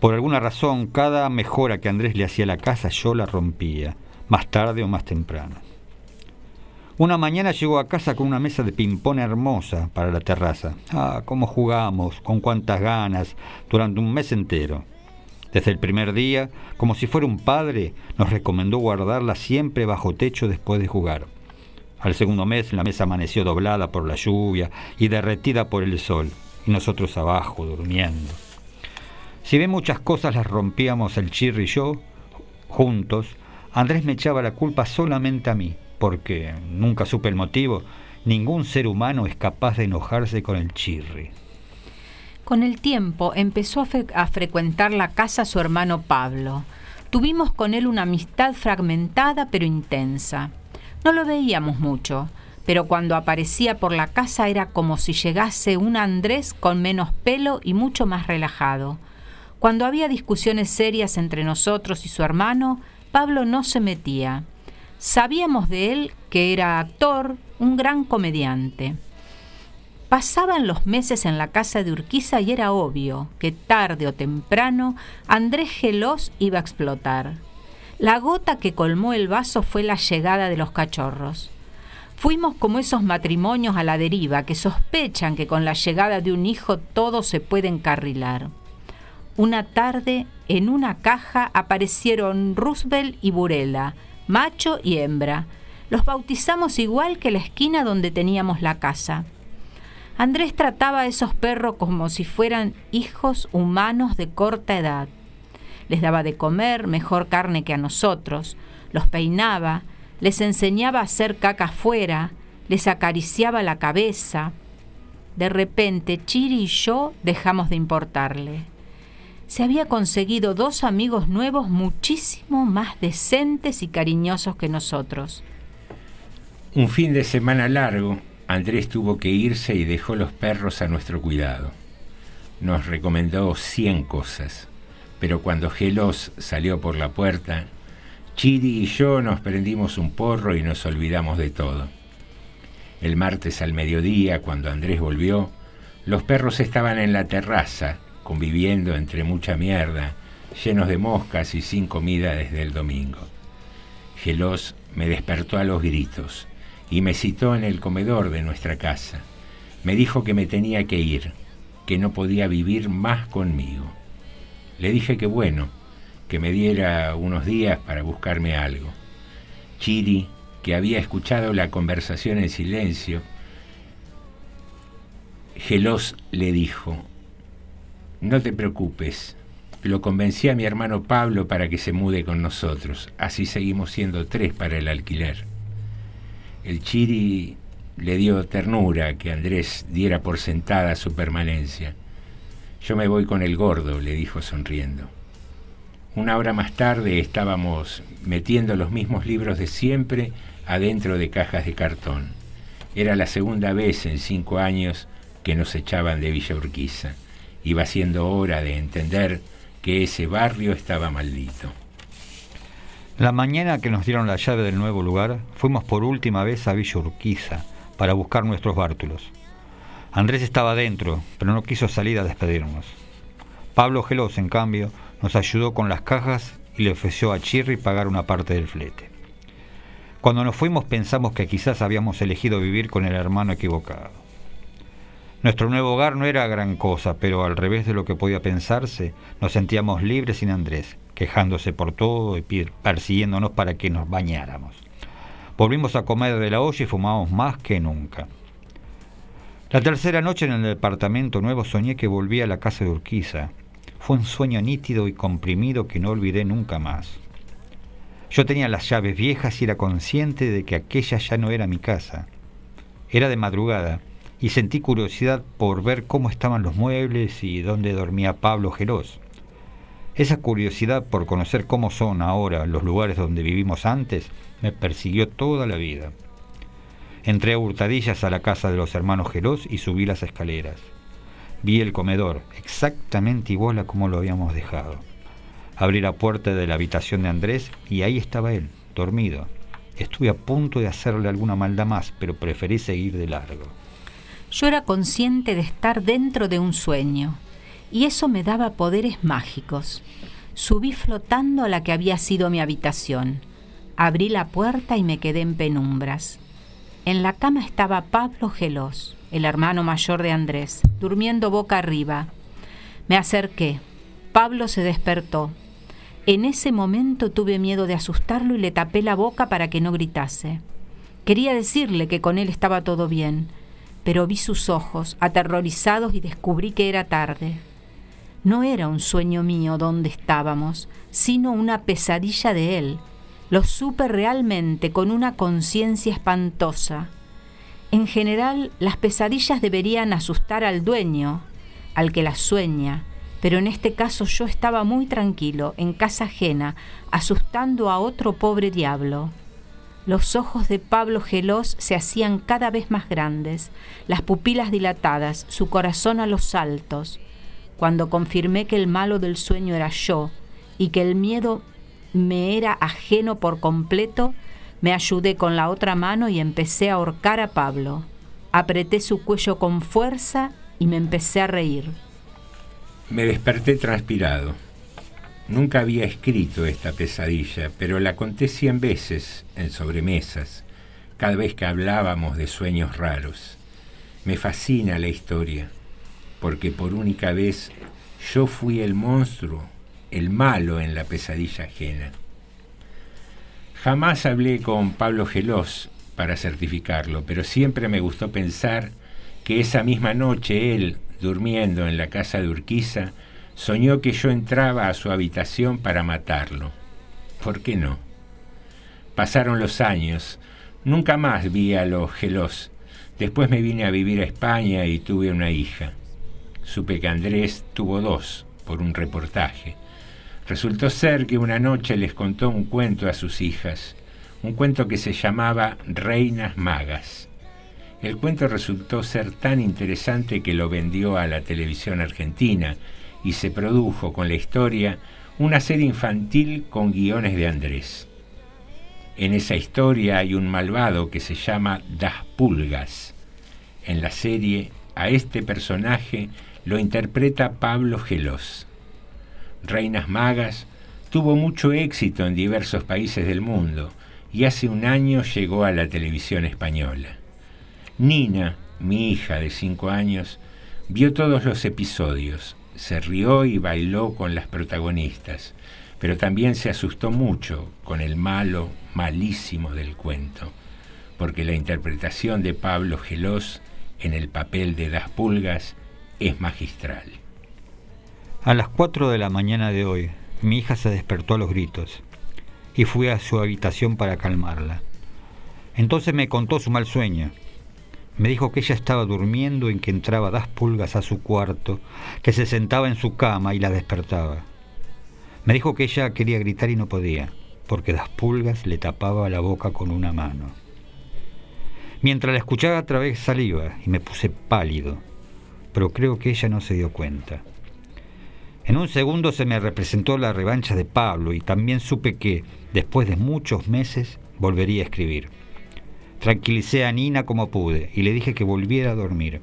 Speaker 7: Por alguna razón, cada mejora que Andrés le hacía a la casa yo la rompía, más tarde o más temprano. Una mañana llegó a casa con una mesa de ping-pong hermosa para la terraza. Ah, cómo jugamos, con cuántas ganas, durante un mes entero. Desde el primer día, como si fuera un padre, nos recomendó guardarla siempre bajo techo después de jugar. Al segundo mes la mesa amaneció doblada por la lluvia y derretida por el sol, y nosotros abajo, durmiendo. Si bien muchas cosas las rompíamos el chirri y yo, juntos, Andrés me echaba la culpa solamente a mí porque nunca supe el motivo, ningún ser humano es capaz de enojarse con el chirri.
Speaker 3: Con el tiempo empezó a, a, frecuentar la casa su hermano Pablo. Tuvimos con él una amistad fragmentada pero intensa. No lo veíamos mucho, pero cuando aparecía por la casa era como si llegase un Andrés con menos pelo y mucho más relajado. Cuando había discusiones serias entre nosotros y su hermano, Pablo no se metía. Sabíamos de él que era actor, un gran comediante. Pasaban los meses en la casa de Urquiza y era obvio que tarde o temprano Andrés Gelós iba a explotar. La gota que colmó el vaso fue la llegada de los cachorros. Fuimos como esos matrimonios a la deriva que sospechan que con la llegada de un hijo todo se puede encarrilar. Una tarde, en una caja aparecieron Roosevelt y Burela, macho y hembra. Los bautizamos igual que la esquina donde teníamos la casa. Andrés trataba a esos perros como si fueran hijos humanos de corta edad. Les daba de comer mejor carne que a nosotros, los peinaba, les enseñaba a hacer caca afuera, les acariciaba la cabeza. De repente, Chiri y yo dejamos de importarle se había conseguido dos amigos nuevos muchísimo más decentes y cariñosos que nosotros.
Speaker 1: Un fin de semana largo, Andrés tuvo que irse y dejó los perros a nuestro cuidado. Nos recomendó cien cosas, pero cuando Gelos salió por la puerta, Chiri y yo nos prendimos un porro y nos olvidamos de todo. El martes al mediodía, cuando Andrés volvió, los perros estaban en la terraza, conviviendo entre mucha mierda, llenos de moscas y sin comida desde el domingo. Gelos me despertó a los gritos y me citó en el comedor de nuestra casa. Me dijo que me tenía que ir, que no podía vivir más conmigo. Le dije que bueno, que me diera unos días para buscarme algo. Chiri, que había escuchado la conversación en silencio, Gelos le dijo, no te preocupes. Lo convencí a mi hermano Pablo para que se mude con nosotros. Así seguimos siendo tres para el alquiler. El Chiri le dio ternura que Andrés diera por sentada su permanencia. Yo me voy con el gordo, le dijo sonriendo. Una hora más tarde estábamos metiendo los mismos libros de siempre adentro de cajas de cartón. Era la segunda vez en cinco años que nos echaban de Villa Urquiza. Iba siendo hora de entender que ese barrio estaba maldito.
Speaker 7: La mañana que nos dieron la llave del nuevo lugar, fuimos por última vez a Villa Urquiza para buscar nuestros bártulos. Andrés estaba dentro, pero no quiso salir a despedirnos. Pablo Gelos, en cambio, nos ayudó con las cajas y le ofreció a Chirri pagar una parte del flete. Cuando nos fuimos pensamos que quizás habíamos elegido vivir con el hermano equivocado. Nuestro nuevo hogar no era gran cosa, pero al revés de lo que podía pensarse, nos sentíamos libres sin Andrés, quejándose por todo y persiguiéndonos para que nos bañáramos. Volvimos a comer de la olla y fumamos más que nunca. La tercera noche en el departamento nuevo soñé que volvía a la casa de Urquiza. Fue un sueño nítido y comprimido que no olvidé nunca más. Yo tenía las llaves viejas y era consciente de que aquella ya no era mi casa. Era de madrugada y sentí curiosidad por ver cómo estaban los muebles y dónde dormía Pablo Geroz. Esa curiosidad por conocer cómo son ahora los lugares donde vivimos antes me persiguió toda la vida. Entré a hurtadillas a la casa de los hermanos Geroz y subí las escaleras. Vi el comedor, exactamente igual a como lo habíamos dejado. Abrí la puerta de la habitación de Andrés y ahí estaba él, dormido. Estuve a punto de hacerle alguna maldad más, pero preferí seguir de largo.
Speaker 3: Yo era consciente de estar dentro de un sueño y eso me daba poderes mágicos. Subí flotando a la que había sido mi habitación. Abrí la puerta y me quedé en penumbras. En la cama estaba Pablo Gelos, el hermano mayor de Andrés, durmiendo boca arriba. Me acerqué. Pablo se despertó. En ese momento tuve miedo de asustarlo y le tapé la boca para que no gritase. Quería decirle que con él estaba todo bien, pero vi sus ojos aterrorizados y descubrí que era tarde. No era un sueño mío donde estábamos, sino una pesadilla de él. Lo supe realmente con una conciencia espantosa. En general, las pesadillas deberían asustar al dueño, al que las sueña, pero en este caso yo estaba muy tranquilo, en casa ajena, asustando a otro pobre diablo. Los ojos de Pablo Gelós se hacían cada vez más grandes, las pupilas dilatadas, su corazón a los saltos cuando confirmé que el malo del sueño era yo y que el miedo me era ajeno por completo, me ayudé con la otra mano y empecé a ahorcar a Pablo. Apreté su cuello con fuerza y me empecé a reír.
Speaker 1: Me desperté transpirado. Nunca había escrito esta pesadilla, pero la conté cien veces en sobremesas, cada vez que hablábamos de sueños raros. Me fascina la historia porque por única vez yo fui el monstruo, el malo en la pesadilla ajena. Jamás hablé con Pablo Gelós para certificarlo, pero siempre me gustó pensar que esa misma noche él, durmiendo en la casa de Urquiza, soñó que yo entraba a su habitación para matarlo. ¿Por qué no? Pasaron los años, nunca más vi a los Gelós. Después me vine a vivir a España y tuve una hija. Supe que Andrés tuvo dos por un reportaje. Resultó ser que una noche les contó un cuento a sus hijas, un cuento que se llamaba Reinas Magas. El cuento resultó ser tan interesante que lo vendió a la televisión argentina y se produjo con la historia una serie infantil con guiones de Andrés. En esa historia hay un malvado que se llama Das Pulgas. En la serie a este personaje lo interpreta Pablo Gelós. Reinas Magas tuvo mucho éxito en diversos países del mundo y hace un año llegó a la televisión española. Nina, mi hija de cinco años, vio todos los episodios, se rió y bailó con las protagonistas, pero también se asustó mucho con el malo, malísimo del cuento, porque la interpretación de Pablo Gelós en el papel de Das Pulgas es magistral.
Speaker 7: A las 4 de la mañana de hoy, mi hija se despertó a los gritos y fui a su habitación para calmarla. Entonces me contó su mal sueño. Me dijo que ella estaba durmiendo en que entraba das pulgas a su cuarto, que se sentaba en su cama y la despertaba. Me dijo que ella quería gritar y no podía, porque das pulgas le tapaba la boca con una mano. Mientras la escuchaba a través saliva y me puse pálido, pero creo que ella no se dio cuenta. En un segundo se me representó la revancha de Pablo y también supe que, después de muchos meses, volvería a escribir. Tranquilicé a Nina como pude y le dije que volviera a dormir.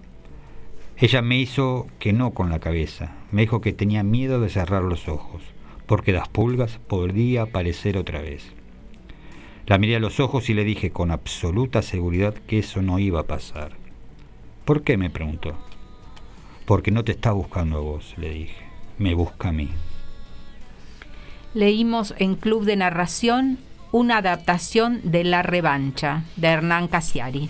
Speaker 7: Ella me hizo que no con la cabeza, me dijo que tenía miedo de cerrar los ojos, porque las pulgas podría aparecer otra vez. La miré a los ojos y le dije con absoluta seguridad que eso no iba a pasar. ¿Por qué? me preguntó. Porque no te está buscando a vos, le dije. Me busca a mí.
Speaker 3: Leímos en Club de Narración una adaptación de La Revancha de Hernán Casiari.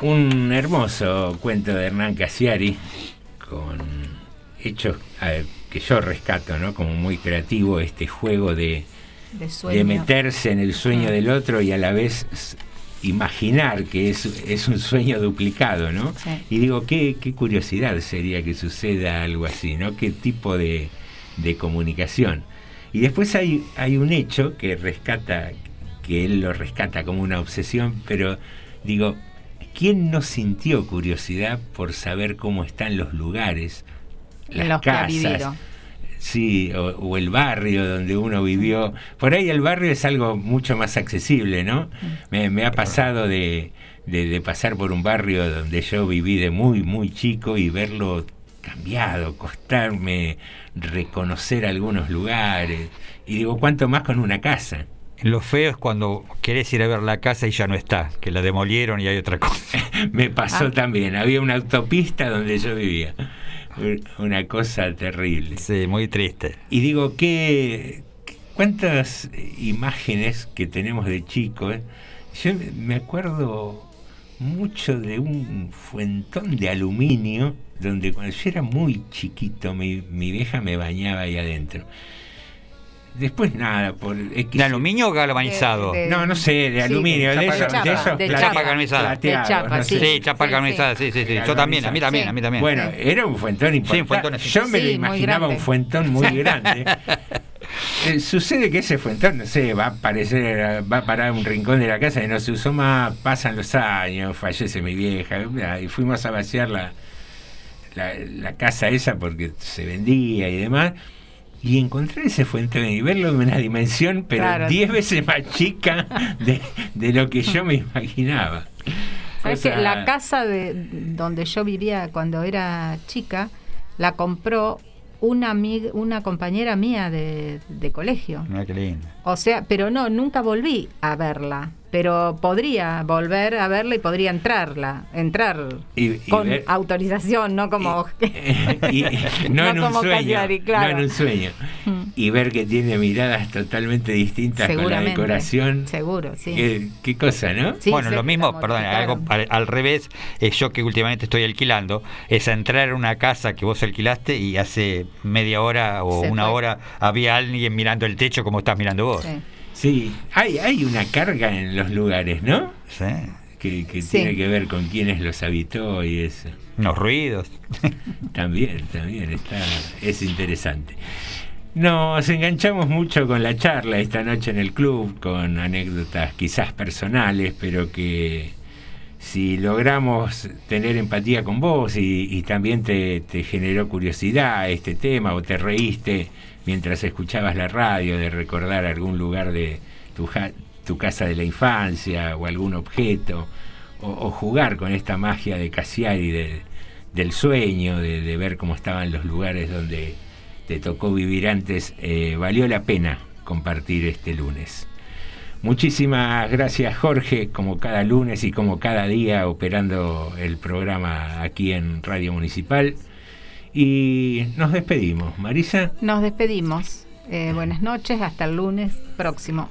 Speaker 1: Un hermoso cuento de Hernán Casiari con hechos ver, que yo rescato, ¿no? Como muy creativo este juego de,
Speaker 3: De sueño.
Speaker 1: de meterse en el sueño
Speaker 3: Mm.
Speaker 1: del otro y a la vez imaginar que es, es un sueño duplicado, ¿no?
Speaker 3: Sí.
Speaker 1: Y digo, qué, qué curiosidad sería que suceda algo así, ¿no? ¿Qué tipo de, de comunicación? Y después hay, hay un hecho que rescata, que él lo rescata como una obsesión, pero digo, ¿quién no sintió curiosidad por saber cómo están los lugares, las
Speaker 3: los
Speaker 1: casas? Sí, o, o el barrio donde uno vivió. Por ahí el barrio es algo mucho más accesible, ¿no? Me, me ha pasado de, de- de pasar por un barrio donde yo viví de muy, muy chico y verlo cambiado, costarme reconocer algunos lugares. Y digo, ¿cuánto más con una casa?
Speaker 7: Lo feo es cuando querés ir a ver la casa y ya no está, que la demolieron y hay otra cosa.
Speaker 1: Me pasó
Speaker 7: Ah.
Speaker 1: también, había una autopista donde yo vivía. Una cosa terrible.
Speaker 7: Sí, muy triste.
Speaker 1: Y digo, ¿qué, ¿cuántas imágenes que tenemos de chico? eh? Yo me acuerdo mucho de un fuentón de aluminio donde cuando yo era muy chiquito mi, mi vieja me bañaba ahí adentro. Después nada, por X-
Speaker 7: ¿De aluminio o galvanizado?
Speaker 3: De- de-
Speaker 1: No, no sé, de
Speaker 3: Sí,
Speaker 1: aluminio,
Speaker 3: de
Speaker 1: de,
Speaker 3: chapa,
Speaker 1: esos, de esos
Speaker 3: de chapa.
Speaker 7: galvanizada.
Speaker 3: De chapa,
Speaker 1: no
Speaker 3: sí.
Speaker 1: sé.
Speaker 7: Sí, chapa
Speaker 3: Sí,
Speaker 7: galvanizada, sí, sí, sí. Yo también, a mí también, a mí también.
Speaker 1: Bueno, era un fuentón importante.
Speaker 7: Sí, un fuentón así.
Speaker 1: Yo me
Speaker 3: Sí,
Speaker 1: lo imaginaba un fuentón muy grande. Eh, sucede que ese fuentón, no sé, va a aparecer, va a parar un rincón de la casa y no se usó más, pasan los años, fallece mi vieja, y fuimos a vaciar la, la, la casa esa porque se vendía y demás. Y encontrar ese fuentón y verlo en una dimensión, pero
Speaker 3: Claro.
Speaker 1: 10 veces más chica de, de lo que yo me imaginaba.
Speaker 3: ¿Sabes
Speaker 1: O sea,
Speaker 3: que la casa de donde yo vivía cuando era chica la compró una amiga, una compañera mía de, de colegio.
Speaker 7: Mira qué lindo.
Speaker 3: O sea, pero no, nunca volví a verla. Pero podría volver a verla y podría entrarla, entrar
Speaker 1: Y- y
Speaker 3: con
Speaker 1: ver-
Speaker 3: autorización, no como
Speaker 1: y, no,
Speaker 3: No
Speaker 1: en un
Speaker 3: como
Speaker 1: sueño,
Speaker 3: claro.
Speaker 1: no en un sueño. Y ver que tiene miradas totalmente distintas con la decoración.
Speaker 3: Seguro, sí.
Speaker 1: Qué, qué cosa, ¿no?
Speaker 3: Sí,
Speaker 7: bueno, lo mismo, perdón, algo al, al revés, es yo que últimamente estoy alquilando, es entrar a una casa que vos alquilaste y hace media hora o
Speaker 3: Se
Speaker 7: una
Speaker 3: fue.
Speaker 7: hora había alguien mirando el techo como estás mirando vos.
Speaker 3: Sí.
Speaker 1: Sí, hay, hay una carga en los lugares, ¿no?
Speaker 7: Sí.
Speaker 1: Que, que
Speaker 3: Sí.
Speaker 1: tiene que ver con quienes los habitó y eso.
Speaker 7: Los ruidos.
Speaker 1: También, también, está, es interesante. Nos enganchamos mucho con la charla esta noche en el club, con anécdotas quizás personales, pero que si logramos tener empatía con vos y, y también te, te generó curiosidad este tema o te reíste mientras escuchabas la radio de recordar algún lugar de tu, tu casa de la infancia o algún objeto, o, jugar con esta magia de Cassiari de, del sueño, de, de ver cómo estaban los lugares donde te tocó vivir antes, eh, valió la pena compartir este lunes. Muchísimas gracias Jorge, como cada lunes y como cada día operando el programa aquí en Radio Municipal. Y nos despedimos. Marisa,
Speaker 3: Nos despedimos. Eh, buenas noches, hasta el lunes próximo.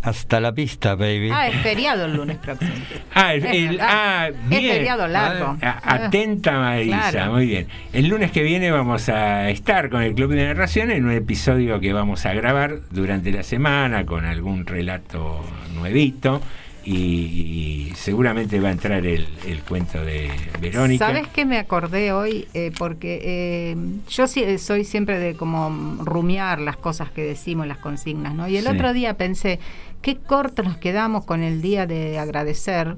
Speaker 7: Hasta la vista, baby.
Speaker 3: Ah, es feriado el lunes próximo.
Speaker 1: Ah, el- el- ah,
Speaker 3: Es feriado largo.
Speaker 1: Ah, atenta Marisa,
Speaker 3: Claro.
Speaker 1: muy bien. El lunes que viene vamos a estar con el Club de Narración en un episodio que vamos a grabar durante la semana con algún relato nuevito y, seguramente va a entrar el, el cuento de Verónica.
Speaker 3: ¿Sabes qué me acordé hoy? Eh, porque eh, yo sí- soy siempre de como rumiar las cosas que decimos, las consignas, ¿no? Y el
Speaker 14: Sí.
Speaker 3: otro día pensé, qué corto nos quedamos con el día de agradecer.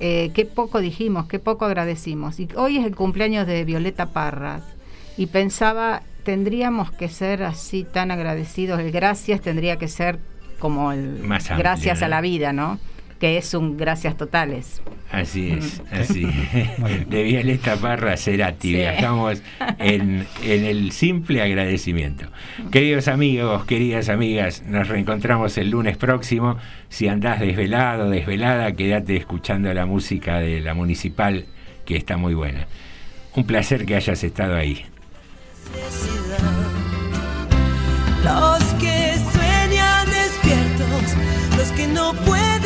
Speaker 3: eh, qué poco dijimos, qué poco agradecimos. Y hoy es el cumpleaños de Violeta Parra. Y pensaba, tendríamos que ser así tan agradecidos. El gracias tendría que ser como el
Speaker 1: Más amplio,
Speaker 3: gracias
Speaker 1: ¿no?
Speaker 3: a la vida, ¿no? Que es un gracias totales.
Speaker 1: Así es,
Speaker 3: Mm.
Speaker 1: así. De Violeta Parra Cerati,
Speaker 3: Sí.
Speaker 1: viajamos en, en el simple agradecimiento. Queridos amigos, queridas amigas, nos reencontramos el lunes próximo. Si andás desvelado, desvelada, quédate escuchando la música de la municipal, que está muy buena. Un placer que hayas estado ahí.
Speaker 8: Los que que no puedo.